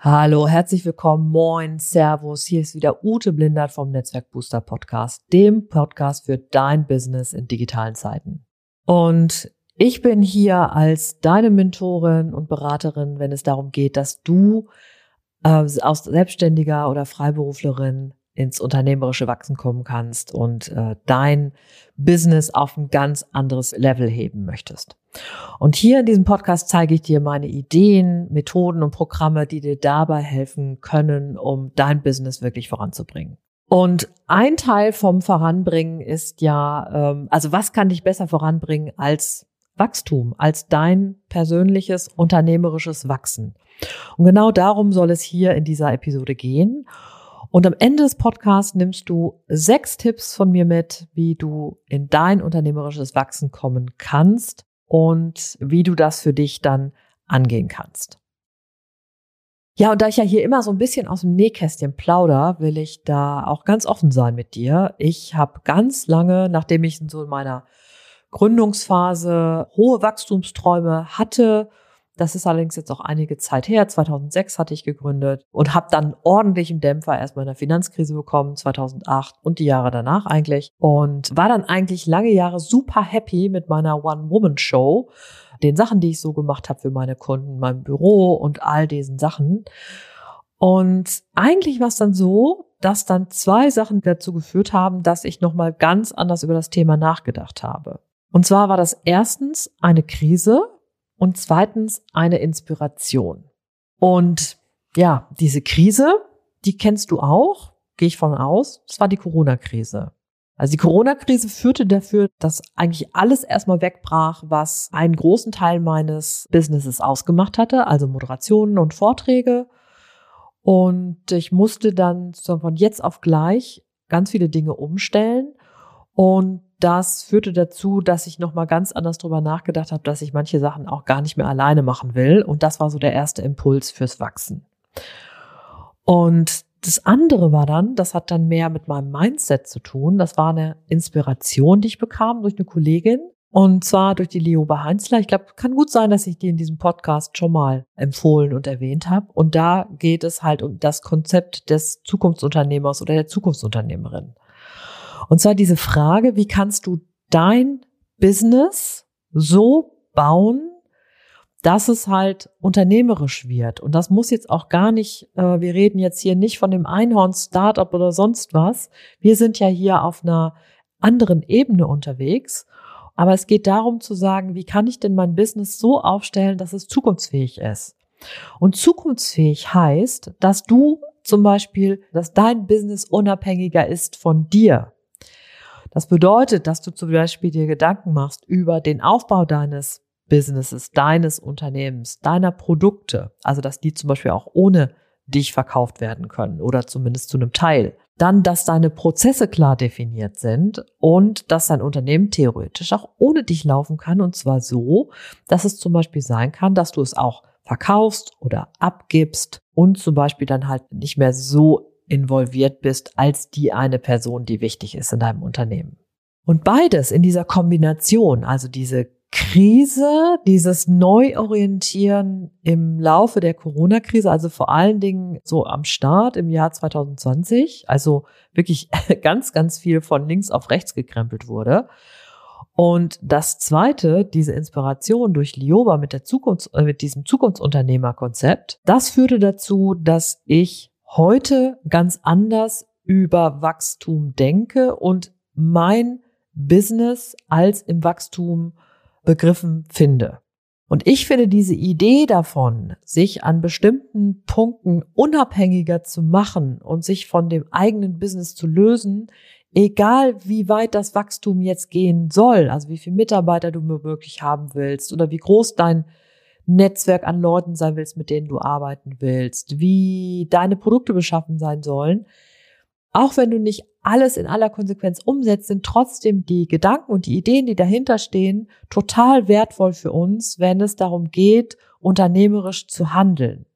Hallo, herzlich willkommen, moin, servus. Hier ist wieder Ute Blindert vom Netzwerk Booster Podcast, dem Podcast für dein Business in digitalen Zeiten. Und ich bin hier als deine Mentorin und Beraterin, wenn es darum geht, dass du äh, aus Selbstständiger oder Freiberuflerin ins unternehmerische Wachsen kommen kannst und äh, dein Business auf ein ganz anderes Level heben möchtest. Und hier in diesem Podcast zeige ich dir meine Ideen, Methoden und Programme, die dir dabei helfen können, um dein Business wirklich voranzubringen. Und ein Teil vom Voranbringen ist ja, ähm, also was kann dich besser voranbringen als Wachstum, als dein persönliches unternehmerisches Wachsen? Und genau darum soll es hier in dieser Episode gehen. Und am Ende des Podcasts nimmst du sechs Tipps von mir mit, wie du in dein unternehmerisches Wachsen kommen kannst und wie du das für dich dann angehen kannst. Ja, und da ich ja hier immer so ein bisschen aus dem Nähkästchen plauder, will ich da auch ganz offen sein mit dir. Ich habe ganz lange, nachdem ich so in meiner Gründungsphase hohe Wachstumsträume hatte das ist allerdings jetzt auch einige Zeit her. 2006 hatte ich gegründet und habe dann ordentlichen Dämpfer erstmal in der Finanzkrise bekommen, 2008 und die Jahre danach eigentlich. Und war dann eigentlich lange Jahre super happy mit meiner One-Woman-Show, den Sachen, die ich so gemacht habe für meine Kunden, meinem Büro und all diesen Sachen. Und eigentlich war es dann so, dass dann zwei Sachen dazu geführt haben, dass ich nochmal ganz anders über das Thema nachgedacht habe. Und zwar war das erstens eine Krise, und zweitens eine Inspiration. Und ja, diese Krise, die kennst du auch, gehe ich von aus, das war die Corona-Krise. Also die Corona-Krise führte dafür, dass eigentlich alles erstmal wegbrach, was einen großen Teil meines Businesses ausgemacht hatte, also Moderationen und Vorträge. Und ich musste dann von jetzt auf gleich ganz viele Dinge umstellen. Und das führte dazu, dass ich nochmal ganz anders drüber nachgedacht habe, dass ich manche Sachen auch gar nicht mehr alleine machen will. Und das war so der erste Impuls fürs Wachsen. Und das andere war dann, das hat dann mehr mit meinem Mindset zu tun. Das war eine Inspiration, die ich bekam durch eine Kollegin. Und zwar durch die Lioba Heinzler. Ich glaube, kann gut sein, dass ich die in diesem Podcast schon mal empfohlen und erwähnt habe. Und da geht es halt um das Konzept des Zukunftsunternehmers oder der Zukunftsunternehmerin. Und zwar diese Frage, wie kannst du dein Business so bauen, dass es halt unternehmerisch wird. Und das muss jetzt auch gar nicht, äh, wir reden jetzt hier nicht von dem Einhorn-Startup oder sonst was. Wir sind ja hier auf einer anderen Ebene unterwegs. Aber es geht darum zu sagen, wie kann ich denn mein Business so aufstellen, dass es zukunftsfähig ist? Und zukunftsfähig heißt, dass du zum Beispiel, dass dein Business unabhängiger ist von dir. Das bedeutet, dass du zum Beispiel dir Gedanken machst über den Aufbau deines Businesses, deines Unternehmens, deiner Produkte, also dass die zum Beispiel auch ohne dich verkauft werden können oder zumindest zu einem Teil. Dann, dass deine Prozesse klar definiert sind und dass dein Unternehmen theoretisch auch ohne dich laufen kann und zwar so, dass es zum Beispiel sein kann, dass du es auch verkaufst oder abgibst und zum Beispiel dann halt nicht mehr so involviert bist als die eine Person, die wichtig ist in deinem Unternehmen. Und beides in dieser Kombination, also diese Krise, dieses Neuorientieren im Laufe der Corona-Krise, also vor allen Dingen so am Start im Jahr 2020, also wirklich ganz, ganz viel von links auf rechts gekrempelt wurde. Und das zweite, diese Inspiration durch Lioba mit der Zukunft, äh, mit diesem Zukunftsunternehmerkonzept, das führte dazu, dass ich heute ganz anders über Wachstum denke und mein Business als im Wachstum begriffen finde. Und ich finde diese Idee davon, sich an bestimmten Punkten unabhängiger zu machen und sich von dem eigenen Business zu lösen, egal wie weit das Wachstum jetzt gehen soll, also wie viele Mitarbeiter du wirklich haben willst oder wie groß dein Netzwerk an Leuten sein willst, mit denen du arbeiten willst, wie deine Produkte beschaffen sein sollen, auch wenn du nicht alles in aller Konsequenz umsetzt, sind trotzdem die Gedanken und die Ideen, die dahinter stehen, total wertvoll für uns, wenn es darum geht, unternehmerisch zu handeln.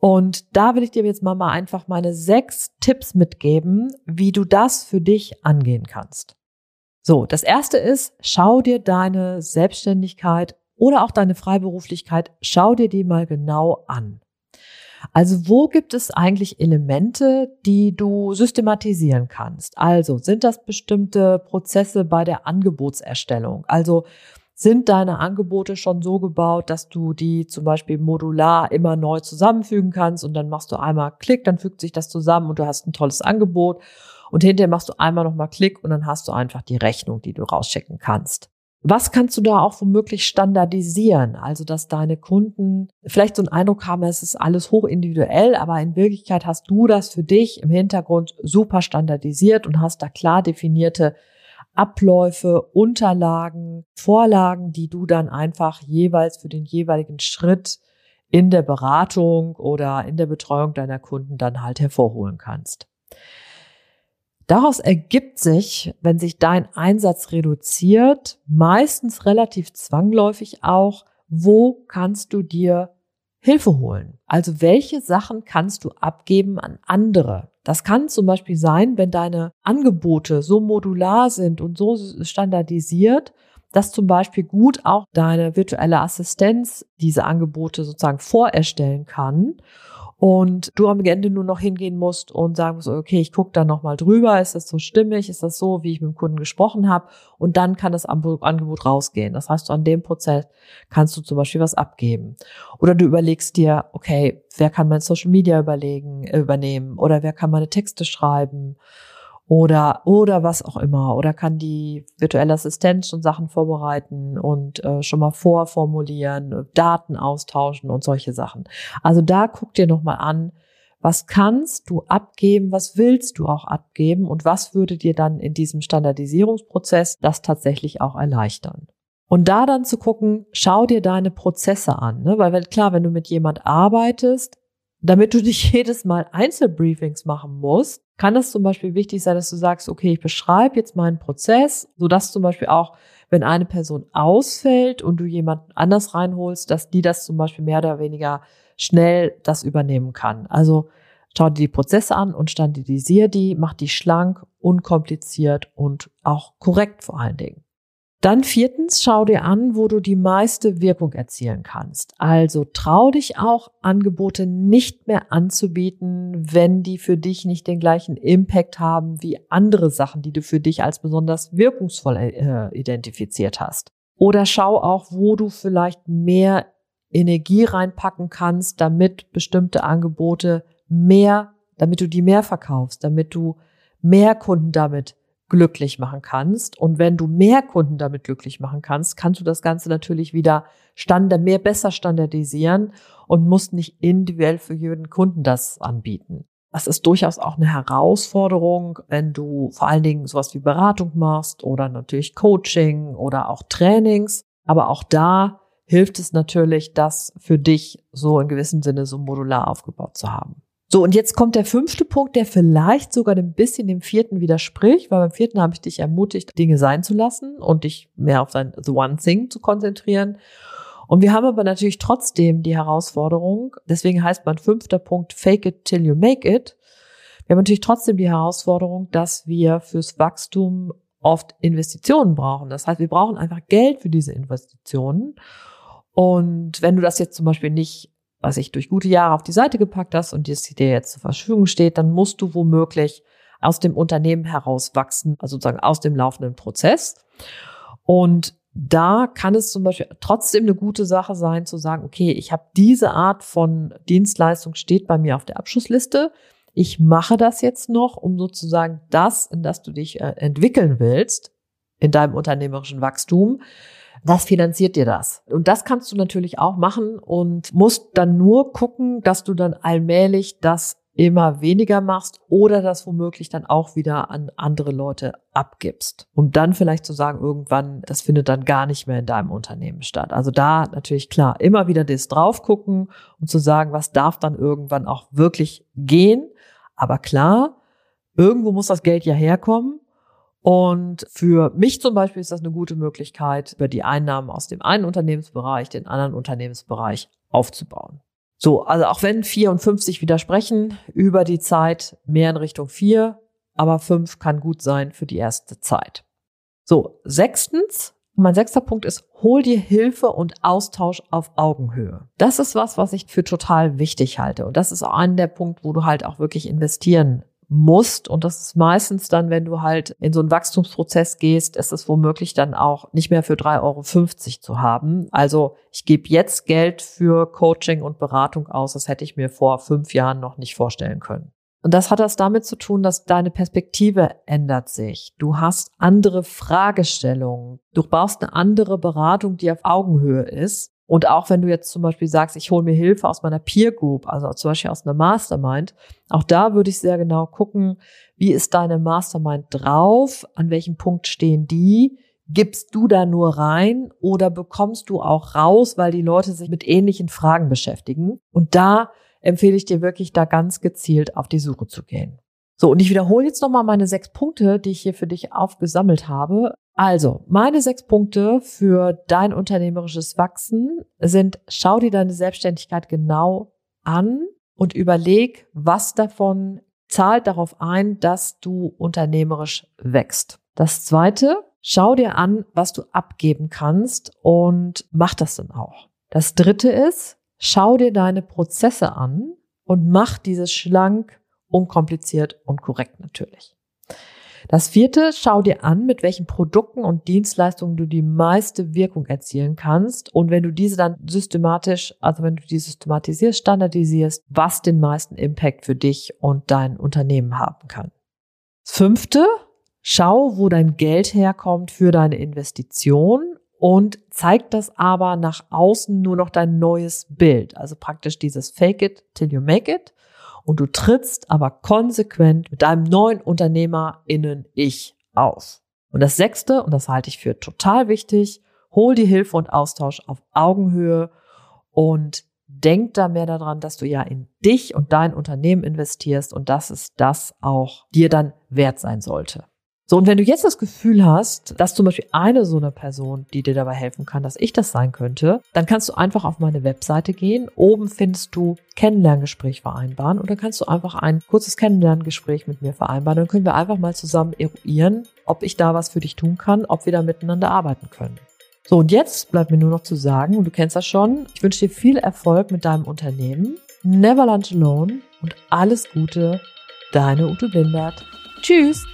Und da will ich dir jetzt mal, einfach meine sechs Tipps mitgeben, wie du das für dich angehen kannst. So, das erste ist, schau dir deine Selbstständigkeit oder auch deine Freiberuflichkeit, schau dir die mal genau an. Also wo gibt es eigentlich Elemente, die du systematisieren kannst? Also sind das bestimmte Prozesse bei der Angebotserstellung? Also sind deine Angebote schon so gebaut, dass du die zum Beispiel modular immer neu zusammenfügen kannst und dann machst du einmal Klick, dann fügt sich das zusammen und du hast ein tolles Angebot und hinterher machst du einmal nochmal Klick und dann hast du einfach die Rechnung, die du rausschicken kannst. Was kannst du da auch womöglich standardisieren? Also, dass deine Kunden vielleicht so einen Eindruck haben, es ist alles hoch individuell, aber in Wirklichkeit hast du das für dich im Hintergrund super standardisiert und hast da klar definierte Abläufe, Unterlagen, Vorlagen, die du dann einfach jeweils für den jeweiligen Schritt in der Beratung oder in der Betreuung deiner Kunden dann halt hervorholen kannst. Daraus ergibt sich, wenn sich dein Einsatz reduziert, meistens relativ zwangläufig auch, wo kannst du dir Hilfe holen? Also welche Sachen kannst du abgeben an andere? Das kann zum Beispiel sein, wenn deine Angebote so modular sind und so standardisiert, dass zum Beispiel gut auch deine virtuelle Assistenz diese Angebote sozusagen vorerstellen kann und du am Ende nur noch hingehen musst und sagen musst, okay, ich gucke da nochmal drüber, ist das so stimmig, ist das so, wie ich mit dem Kunden gesprochen habe und dann kann das Angebot rausgehen. Das heißt, an dem Prozess kannst du zum Beispiel was abgeben. Oder du überlegst dir, okay, wer kann mein Social Media überlegen, übernehmen oder wer kann meine Texte schreiben oder oder was auch immer oder kann die virtuelle Assistenz schon Sachen vorbereiten und äh, schon mal vorformulieren, Daten austauschen und solche Sachen. Also da guck dir noch mal an, was kannst du abgeben, was willst du auch abgeben und was würde dir dann in diesem Standardisierungsprozess das tatsächlich auch erleichtern. Und da dann zu gucken, schau dir deine Prozesse an, ne? weil klar, wenn du mit jemand arbeitest, damit du nicht jedes Mal Einzelbriefings machen musst, kann es zum Beispiel wichtig sein, dass du sagst, okay, ich beschreibe jetzt meinen Prozess, sodass zum Beispiel auch, wenn eine Person ausfällt und du jemand anders reinholst, dass die das zum Beispiel mehr oder weniger schnell das übernehmen kann. Also schau dir die Prozesse an und standardisier die, mach die schlank, unkompliziert und auch korrekt vor allen Dingen. Dann viertens, schau dir an, wo du die meiste Wirkung erzielen kannst. Also trau dich auch, Angebote nicht mehr anzubieten, wenn die für dich nicht den gleichen Impact haben wie andere Sachen, die du für dich als besonders wirkungsvoll äh, identifiziert hast. Oder schau auch, wo du vielleicht mehr Energie reinpacken kannst, damit bestimmte Angebote mehr, damit du die mehr verkaufst, damit du mehr Kunden damit glücklich machen kannst. Und wenn du mehr Kunden damit glücklich machen kannst, kannst du das Ganze natürlich wieder standard, mehr besser standardisieren und musst nicht individuell für jeden Kunden das anbieten. Das ist durchaus auch eine Herausforderung, wenn du vor allen Dingen sowas wie Beratung machst oder natürlich Coaching oder auch Trainings. Aber auch da hilft es natürlich, das für dich so in gewissem Sinne so modular aufgebaut zu haben. So, und jetzt kommt der fünfte Punkt, der vielleicht sogar ein bisschen dem vierten widerspricht, weil beim vierten habe ich dich ermutigt, Dinge sein zu lassen und dich mehr auf dein The One Thing zu konzentrieren. Und wir haben aber natürlich trotzdem die Herausforderung, deswegen heißt mein fünfter Punkt Fake it till you make it. Wir haben natürlich trotzdem die Herausforderung, dass wir fürs Wachstum oft Investitionen brauchen. Das heißt, wir brauchen einfach Geld für diese Investitionen. Und wenn du das jetzt zum Beispiel nicht was ich durch gute Jahre auf die Seite gepackt hast und das dir jetzt zur Verfügung steht, dann musst du womöglich aus dem Unternehmen heraus wachsen, also sozusagen aus dem laufenden Prozess. Und da kann es zum Beispiel trotzdem eine gute Sache sein, zu sagen, okay, ich habe diese Art von Dienstleistung steht bei mir auf der Abschlussliste. Ich mache das jetzt noch, um sozusagen das, in das du dich äh, entwickeln willst, in deinem unternehmerischen Wachstum, was finanziert dir das? Und das kannst du natürlich auch machen und musst dann nur gucken, dass du dann allmählich das immer weniger machst oder das womöglich dann auch wieder an andere Leute abgibst. Um dann vielleicht zu sagen, irgendwann, das findet dann gar nicht mehr in deinem Unternehmen statt. Also da natürlich klar, immer wieder das drauf gucken und zu sagen, was darf dann irgendwann auch wirklich gehen. Aber klar, irgendwo muss das Geld ja herkommen. Und für mich zum Beispiel ist das eine gute Möglichkeit, über die Einnahmen aus dem einen Unternehmensbereich den anderen Unternehmensbereich aufzubauen. So, also auch wenn vier und fünf sich widersprechen, über die Zeit mehr in Richtung vier, aber fünf kann gut sein für die erste Zeit. So, sechstens, mein sechster Punkt ist, hol dir Hilfe und Austausch auf Augenhöhe. Das ist was, was ich für total wichtig halte. Und das ist auch einer der Punkte, wo du halt auch wirklich investieren musst. Und das ist meistens dann, wenn du halt in so einen Wachstumsprozess gehst, ist es womöglich dann auch nicht mehr für 3,50 Euro zu haben. Also ich gebe jetzt Geld für Coaching und Beratung aus. Das hätte ich mir vor fünf Jahren noch nicht vorstellen können. Und das hat das damit zu tun, dass deine Perspektive ändert sich. Du hast andere Fragestellungen. Du brauchst eine andere Beratung, die auf Augenhöhe ist. Und auch wenn du jetzt zum Beispiel sagst, ich hole mir Hilfe aus meiner Peer Group, also zum Beispiel aus einer Mastermind, auch da würde ich sehr genau gucken, wie ist deine Mastermind drauf, an welchem Punkt stehen die, gibst du da nur rein oder bekommst du auch raus, weil die Leute sich mit ähnlichen Fragen beschäftigen. Und da empfehle ich dir wirklich, da ganz gezielt auf die Suche zu gehen. So, und ich wiederhole jetzt nochmal meine sechs Punkte, die ich hier für dich aufgesammelt habe. Also, meine sechs Punkte für dein unternehmerisches Wachsen sind, schau dir deine Selbstständigkeit genau an und überleg, was davon zahlt darauf ein, dass du unternehmerisch wächst. Das zweite, schau dir an, was du abgeben kannst und mach das dann auch. Das dritte ist, schau dir deine Prozesse an und mach dieses schlank unkompliziert und korrekt natürlich. Das vierte, schau dir an, mit welchen Produkten und Dienstleistungen du die meiste Wirkung erzielen kannst. Und wenn du diese dann systematisch, also wenn du die systematisierst, standardisierst, was den meisten Impact für dich und dein Unternehmen haben kann. Das fünfte, schau, wo dein Geld herkommt für deine Investition und zeig das aber nach außen nur noch dein neues Bild. Also praktisch dieses Fake it till you make it und du trittst aber konsequent mit deinem neuen UnternehmerInnen-Ich auf. Und das sechste, und das halte ich für total wichtig, hol die Hilfe und Austausch auf Augenhöhe und denk da mehr daran, dass du ja in dich und dein Unternehmen investierst und dass es das auch dir dann wert sein sollte. So, und wenn du jetzt das Gefühl hast, dass zum Beispiel eine so eine Person, die dir dabei helfen kann, dass ich das sein könnte, dann kannst du einfach auf meine Webseite gehen. Oben findest du Kennenlerngespräch vereinbaren und dann kannst du einfach ein kurzes Kennenlerngespräch mit mir vereinbaren. Dann können wir einfach mal zusammen eruieren, ob ich da was für dich tun kann, ob wir da miteinander arbeiten können. So, und jetzt bleibt mir nur noch zu sagen, und du kennst das schon, ich wünsche dir viel Erfolg mit deinem Unternehmen. Never lunch alone und alles Gute, deine Ute Blindert. Tschüss!